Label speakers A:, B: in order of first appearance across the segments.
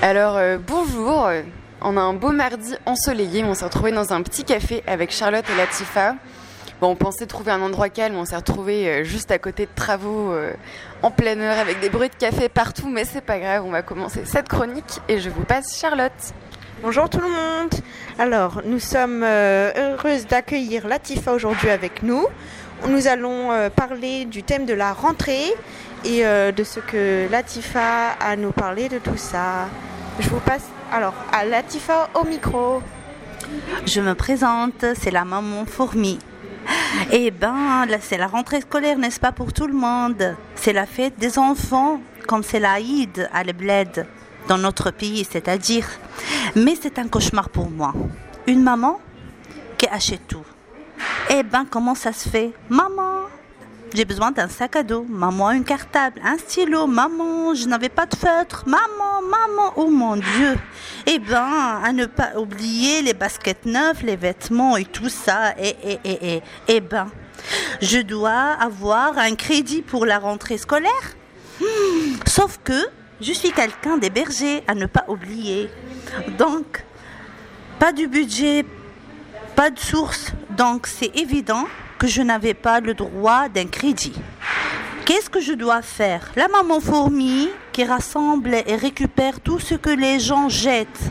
A: Alors euh, bonjour, on a un beau mardi ensoleillé, on s'est retrouvé dans un petit café avec Charlotte et Latifa. Bon, on pensait trouver un endroit calme, on s'est retrouvé euh, juste à côté de travaux euh, en pleine heure avec des bruits de café partout, mais c'est pas grave, on va commencer cette chronique et je vous passe Charlotte.
B: Bonjour tout le monde. Alors, nous sommes heureuses d'accueillir Latifa aujourd'hui avec nous. Nous allons parler du thème de la rentrée et euh, de ce que Latifa a nous parler de tout ça. Je vous passe alors à Latifa au micro.
C: Je me présente, c'est la maman fourmi. Eh ben, c'est la rentrée scolaire, n'est-ce pas, pour tout le monde? C'est la fête des enfants, comme c'est l'Aïd à l'Ebled, dans notre pays, c'est-à-dire. Mais c'est un cauchemar pour moi. Une maman qui achète tout. Eh ben, comment ça se fait? Maman, j'ai besoin d'un sac à dos. Maman, un cartable, un stylo. Maman, je n'avais pas de feutre. Maman, maman, oh mon Dieu. Eh ben, à ne pas oublier les baskets neuves, les vêtements et tout ça. Et, et, et, et, eh ben, je dois avoir un crédit pour la rentrée scolaire. Hmm, Sauf que je suis quelqu'un des bergers, à ne pas oublier. Donc, pas du budget, pas de source. Donc, c'est évident que je n'avais pas le droit d'un crédit. Qu'est-ce que je dois faire? La maman fourmi qui rassemble et récupère tout ce que les gens jettent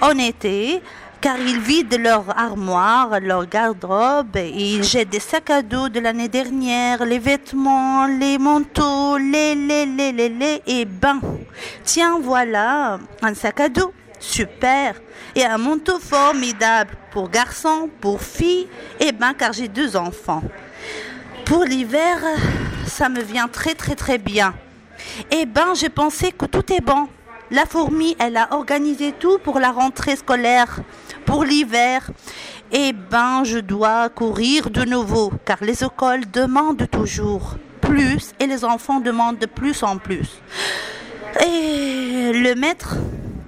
C: en été, car ils vident leur armoire, leur garde-robe, et ils jettent des sacs à dos de l'année dernière, les vêtements, les manteaux, les, les, les, les, les, et ben, tiens, voilà, un sac à dos. Super. Et un manteau formidable pour garçons, pour filles, et ben car j'ai deux enfants. Pour l'hiver, ça me vient très très très bien. Eh ben, j'ai pensé que tout est bon. La fourmi, elle a organisé tout pour la rentrée scolaire, pour l'hiver. Eh ben, je dois courir de nouveau, car les écoles demandent toujours plus et les enfants demandent de plus en plus. Et le maître,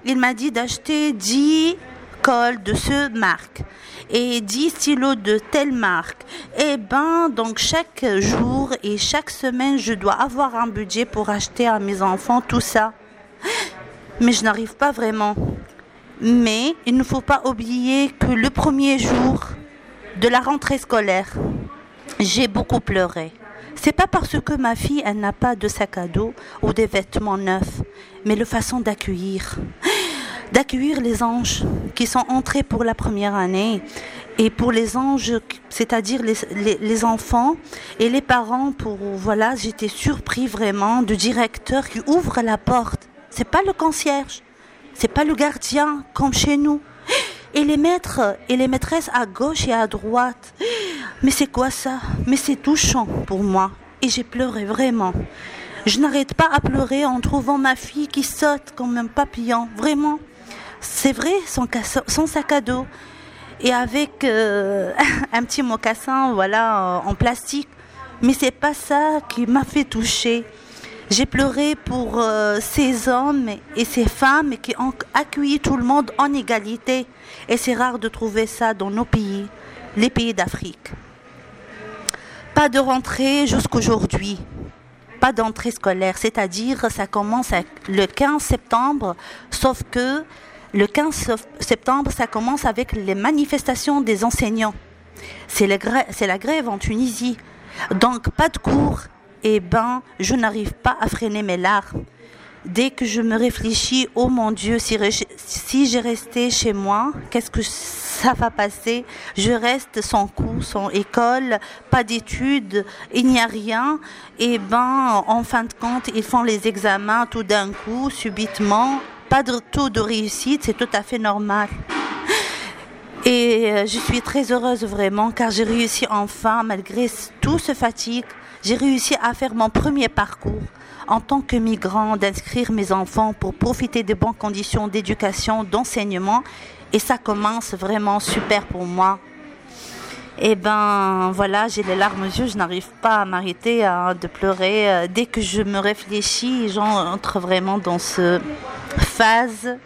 C: il m'a dit d'acheter 10 cols de ce marque et 10 stylos de telle marque. Et ben, donc chaque jour et chaque semaine, je dois avoir un budget pour acheter à mes enfants tout ça. Mais je n'arrive pas vraiment. Mais il ne faut pas oublier que le premier jour de la rentrée scolaire, j'ai beaucoup pleuré. C'est pas parce que ma fille elle n'a pas de sac à dos ou des vêtements neufs, mais le façon d'accueillir, d'accueillir les anges qui sont entrés pour la première année et pour les anges, c'est-à-dire les, les, enfants et les parents. Pour voilà, j'étais surpris vraiment du directeur qui ouvre la porte. C'est pas le concierge, c'est pas le gardien comme chez nous. Et les maîtres et les maîtresses à gauche et à droite. Mais c'est quoi ça? Mais c'est touchant pour moi. Et j'ai pleuré vraiment. Je n'arrête pas à pleurer en trouvant ma fille qui saute comme un papillon. Vraiment. C'est vrai, son, sac à dos. Et avec euh, un petit mocassin, voilà, en plastique. Mais c'est pas ça qui m'a fait toucher. J'ai pleuré pour euh, ces hommes et ces femmes qui ont accueilli tout le monde en égalité. Et c'est rare de trouver ça dans nos pays, les pays d'Afrique. Pas de rentrée jusqu'aujourd'hui. Pas d'entrée scolaire, c'est-à-dire ça commence le 15 septembre, sauf que le 15 septembre, ça commence avec les manifestations des enseignants. C'est la, grève en Tunisie. Donc pas de cours, eh ben, je n'arrive pas à freiner mes larmes. Dès que je me réfléchis, oh mon Dieu, si, si j'ai resté chez moi, qu'est-ce que ça va passer? Je reste sans cours, sans école, pas d'études, il n'y a rien. Et ben, en fin de compte, ils font les examens tout d'un coup, subitement. Pas de taux de réussite, c'est tout à fait normal. Et je suis très heureuse vraiment car j'ai réussi enfin, malgré tout ce fatigue, j'ai réussi à faire mon premier parcours en tant que migrant, d'inscrire mes enfants pour profiter de bonnes conditions d'éducation, d'enseignement. Et ça commence vraiment super pour moi. Et ben voilà, j'ai les larmes aux yeux, je n'arrive pas à m'arrêter de pleurer. Dès que je me réfléchis, j'entre vraiment dans ce phase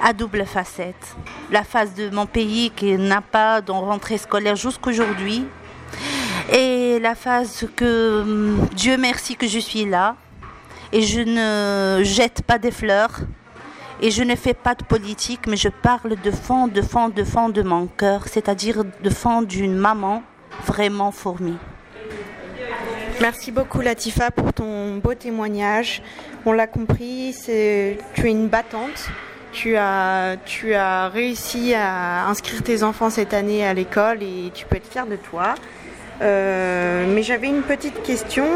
C: à double facette. La phase de mon pays qui n'a pas de rentrée scolaire jusqu'aujourd'hui, et la phase que hum, Dieu merci que je suis là et je ne jette pas des fleurs Et je ne fais pas de politique, mais je parle de fond, de fond, de fond de mon cœur, c'est-à-dire de fond d'une maman vraiment fourmi.
B: Merci beaucoup Latifa pour ton beau témoignage. On l'a compris, c'est tu es une battante. Tu as, tu as réussi à inscrire tes enfants cette année à l'école et tu peux être fier de toi. Euh, mais j'avais une petite question.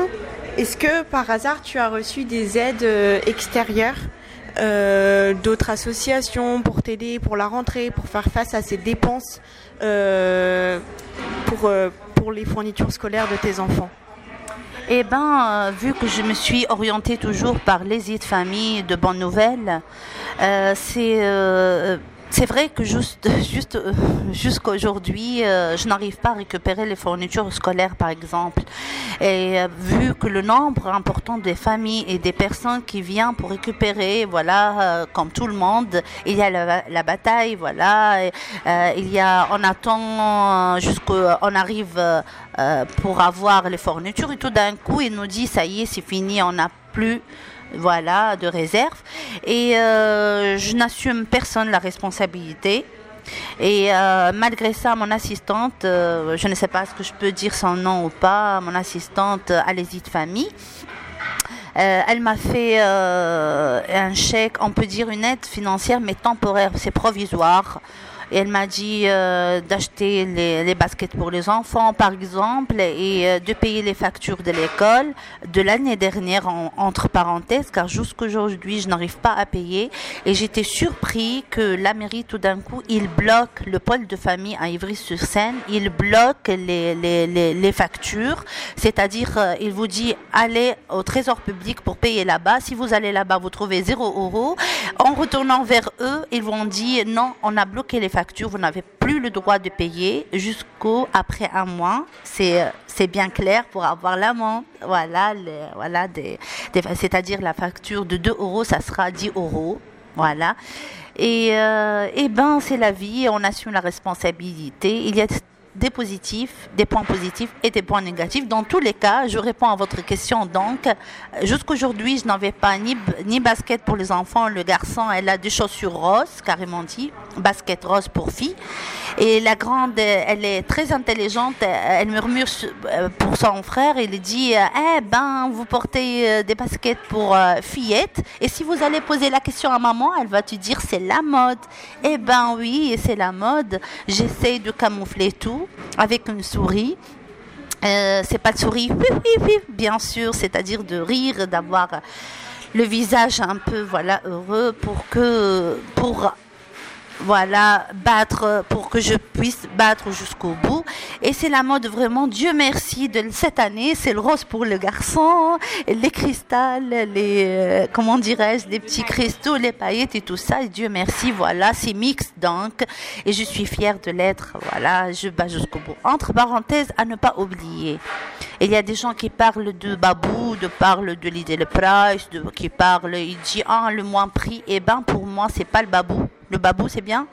B: Est-ce que par hasard tu as reçu des aides euh, extérieures euh, d'autres associations pour t'aider pour la rentrée, pour faire face à ces dépenses pour, pour les fournitures scolaires de tes enfants?
C: Eh bien, vu que je me suis orientée toujours par les de famille de bonnes nouvelles, c'est c'est vrai que juste, juste euh, jusqu'à aujourd'hui, euh, je n'arrive pas à récupérer les fournitures scolaires, par exemple. Et euh, vu que le nombre important des familles et des personnes qui viennent pour récupérer, voilà, comme tout le monde, il y a la, bataille, voilà, il y a, on attend jusqu'on arrive pour avoir les fournitures et tout d'un coup, il nous dit, ça y est, c'est fini, on n'a plus voilà, de réserve. Et euh, je n'assume personne la responsabilité. Et euh, malgré ça, mon assistante, euh, je ne sais pas ce que je peux dire son nom ou pas, mon assistante allez-y de famille, elle m'a fait un chèque, on peut dire une aide financière, mais temporaire, c'est provisoire elle m'a dit euh, d'acheter les, baskets pour les enfants, par exemple, et euh, de payer les factures de l'école de l'année dernière, entre parenthèses, car jusqu'aujourd'hui, je n'arrive pas à payer. Et j'étais surpris que la mairie, tout d'un coup, il bloque le pôle de famille à Ivry-sur-Seine, il bloque les, factures, c'est-à-dire, euh, il vous dit, allez au trésor public pour payer là-bas. Si vous allez là-bas, vous trouvez 0 euros. En retournant vers eux, ils vont dire, non, on a bloqué les vous n'avez plus le droit de payer jusqu'au après un mois. C'est c'est bien clair pour avoir l'amende. Voilà, voilà des, c'est-à-dire la facture de 2 euros, ça sera 10 euros. Voilà. Et, euh, et ben c'est la vie, on assume la responsabilité. Il y a des positifs, des points positifs et des points négatifs. Dans tous les cas, je réponds à votre question. Donc, jusqu'aujourd'hui, je n'avais pas ni, ni basket pour les enfants. Le garçon, elle a des chaussures roses, carrément dit, basket rose pour fille. Et la grande, elle est très intelligente. Elle murmure euh, pour son frère. Il dit, eh ben, vous portez euh, des baskets pour euh, fillettes. Et si vous allez poser la question à maman, elle va te dire, c'est la mode. Eh ben oui, c'est la mode. J'essaie de camoufler tout avec une souris. Euh, c'est pas de souris, bien sûr, c'est-à-dire de rire, d'avoir le visage un peu voilà heureux pour que pour voilà, battre pour que je puisse battre jusqu'au bout. Et c'est la mode vraiment, Dieu merci, de cette année, c'est le rose pour le garçon, les cristals, les, euh, comment dirais-je, les petits cristaux, les paillettes et tout ça. Et Dieu merci, voilà, c'est mix donc. Et je suis fière de l'être, voilà, je bats jusqu'au bout. Entre parenthèses, à ne pas oublier. Il y a des gens qui parlent de babou, de parlent de l'idée le price, de, qui parlent, il dit, ah, le moins prix. eh ben, pour moi, c'est pas le babou le babou, c'est bien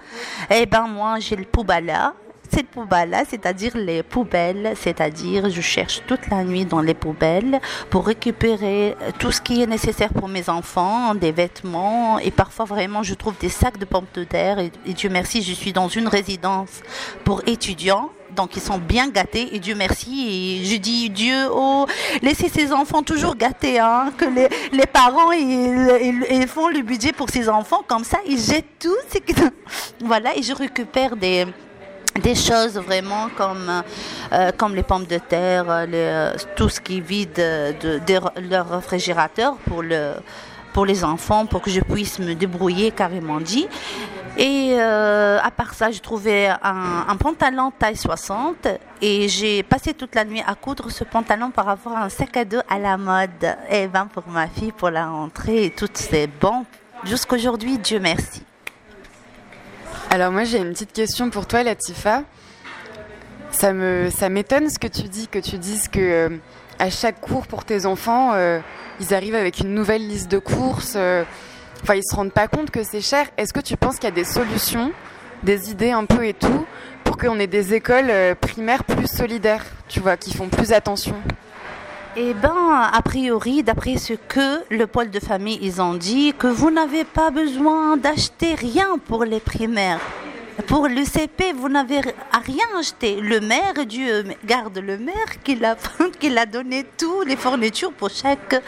C: Eh ben moi, j'ai le poubala. Cette poubelle-là, c'est-à-dire les poubelles, c'est-à-dire je cherche toute la nuit dans les poubelles pour récupérer tout ce qui est nécessaire pour mes enfants, des vêtements et parfois vraiment je trouve des sacs de pommes de terre et, Dieu merci, je suis dans une résidence pour étudiants donc ils sont bien gâtés et Dieu merci. Je dis Dieu, oh, laissez ces enfants toujours gâtés, hein, que les, les parents ils, ils, font le budget pour ces enfants comme ça, ils jettent tout. Voilà, et je récupère des des choses vraiment comme, euh, comme les pommes de terre, euh, tout ce qui vide de, leur réfrigérateur pour, le, pour les enfants, pour que je puisse me débrouiller carrément dit. Et euh, à part ça, j'ai trouvé un, pantalon taille 60 et j'ai passé toute la nuit à coudre ce pantalon par à un sac à dos à la mode. Et ben pour ma fille, pour la rentrée, tout c'est bon. Jusqu'aujourd'hui, Dieu merci.
A: Alors moi j'ai une petite question pour toi Latifa. Ça me ça m'étonne ce que tu dis, que tu dises que euh, à chaque cours pour tes enfants, euh, ils arrivent avec une nouvelle liste de courses. Euh, enfin, ils se rendent pas compte que c'est cher. Est-ce que tu penses qu'il y a des solutions, des idées un peu et tout, pour qu'on ait des écoles primaires plus solidaires, tu vois, qui font plus attention?
C: Eh ben, a priori, d'après ce que le pôle de famille ils ont dit, que vous n'avez pas besoin d'acheter rien pour les primaires. Pour le CP, vous n'avez rien acheté. Le maire, Dieu garde le maire, qui a, qui a donné toutes les fournitures pour chaque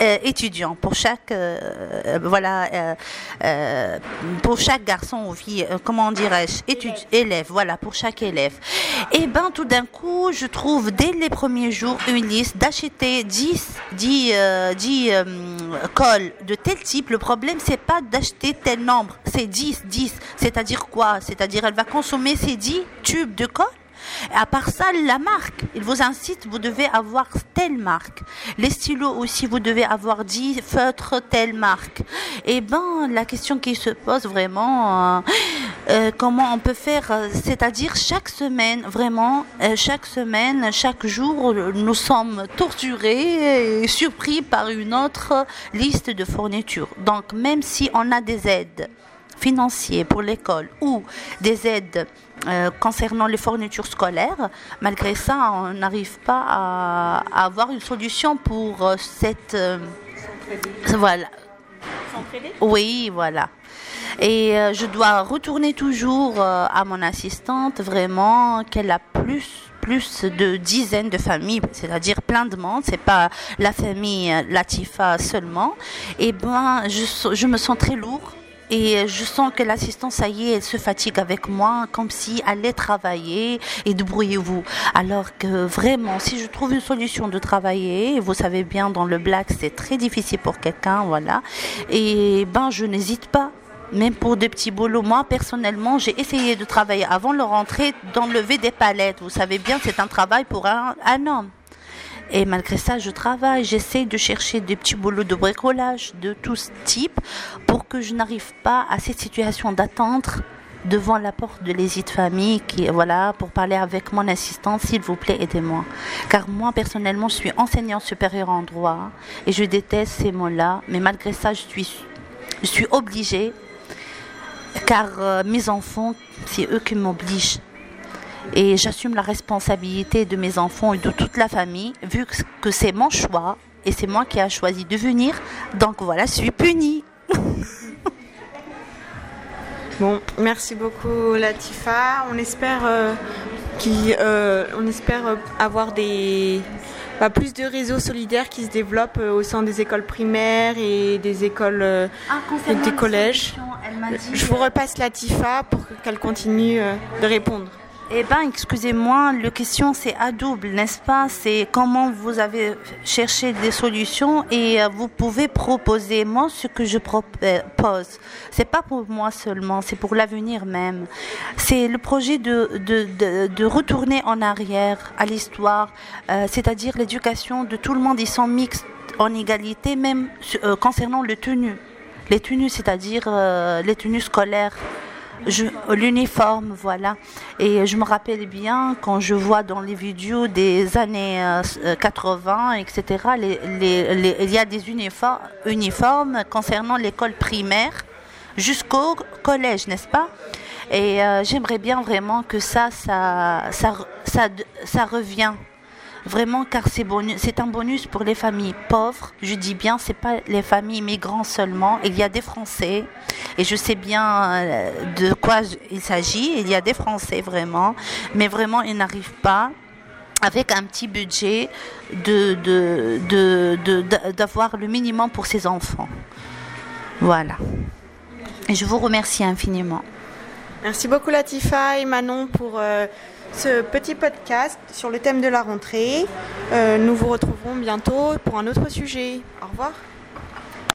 C: euh, étudiants, pour chaque euh, voilà, euh, pour chaque garçon ou fille, comment dirais-je, élève, voilà, pour chaque élève. Et ben tout d'un coup, je trouve dès les premiers jours une liste d'acheter 10 10 10 cols de tel type. Le problème c'est pas d'acheter tel nombre, c'est 10 10. C'est-à-dire quoi? C'est-à-dire elle va consommer ces 10 tubes de colle? À part ça, la marque, il vous incite, vous devez avoir telle marque. Les stylos aussi, vous devez avoir 10 feutres telle marque. Et eh ben, la question qui se pose vraiment, euh, euh, comment on peut faire, euh, c'est-à-dire chaque semaine, vraiment, chaque semaine, chaque jour, nous sommes torturés et surpris par une autre liste de fournitures. Donc, même si on a des aides, financiers pour l'école ou des aides euh, concernant les fournitures scolaires, malgré ça, on n'arrive pas à, avoir une solution pour euh, cette... Euh, voilà. Oui, voilà. Et je dois retourner toujours à mon assistante, vraiment, qu'elle a plus plus de dizaines de familles, c'est-à-dire plein de monde, c'est pas la famille Latifa seulement. Et ben, je, je me sens très lourd et je sens que l'assistante, ça y est, elle se fatigue avec moi, comme si allait travailler et débrouillez-vous. Alors que vraiment, si je trouve une solution de travailler, vous savez bien, dans le black, c'est très difficile pour quelqu'un, voilà. Et ben, je n'hésite pas même pour des petits boulots. Moi, personnellement, j'ai essayé de travailler avant le rentrée d'enlever des palettes. Vous savez bien, c'est un travail pour un homme. Et malgré ça, je travaille, j'essaie de chercher des petits boulots de bricolage de tout type pour que je n'arrive pas à cette situation d'attendre devant la porte de l'hésite famille qui voilà pour parler avec mon assistant s'il vous plaît aidez-moi. Car moi personnellement je suis enseignant supérieur en droit et je déteste ces mots-là. Mais malgré ça je suis je suis obligée car euh, mes enfants c'est eux qui m'obligent et j'assume la responsabilité de mes enfants et de toute la famille, vu que c'est mon choix et c'est moi qui ai choisi de venir. Donc voilà, je suis punie.
B: bon, merci beaucoup Latifa. On espère, euh, euh, on espère avoir des, bah, plus de réseaux solidaires qui se développent euh, au sein des écoles primaires et des écoles ah, et des collèges. Je vous repasse Latifa pour qu'elle continue de répondre.
C: Eh bien, excusez-moi, la question c'est à double, n'est-ce pas? C'est comment vous avez cherché des solutions et euh, vous pouvez proposer moi ce que je propose. C'est pas pour moi seulement, c'est pour l'avenir même. C'est le projet de, retourner en arrière à l'histoire, euh, c'est-à-dire l'éducation de tout le monde. Ils sont mixtes en égalité, même euh, concernant le tenue. Les tenues, c'est-à-dire les tenues scolaires l'uniforme, voilà. Et je me rappelle bien quand je vois dans les vidéos des années 80, euh, etc., il y a des uniformes, concernant l'école primaire jusqu'au collège, n'est-ce pas? Et euh, j'aimerais bien vraiment que ça, ça, ça, ça, ça revient vraiment car c'est un bonus pour les familles pauvres. Je dis bien, c'est pas les familles migrantes seulement. Il y a des Français et je sais bien euh, de quoi il s'agit. Il y a des Français vraiment, mais vraiment ils n'arrivent pas avec un petit budget d'avoir le minimum pour ses enfants. Voilà. Et je vous remercie infiniment.
B: Merci beaucoup Latifa et Manon pour euh, ce petit podcast sur le thème de la rentrée. Euh, nous vous retrouverons bientôt pour un autre sujet. Au revoir.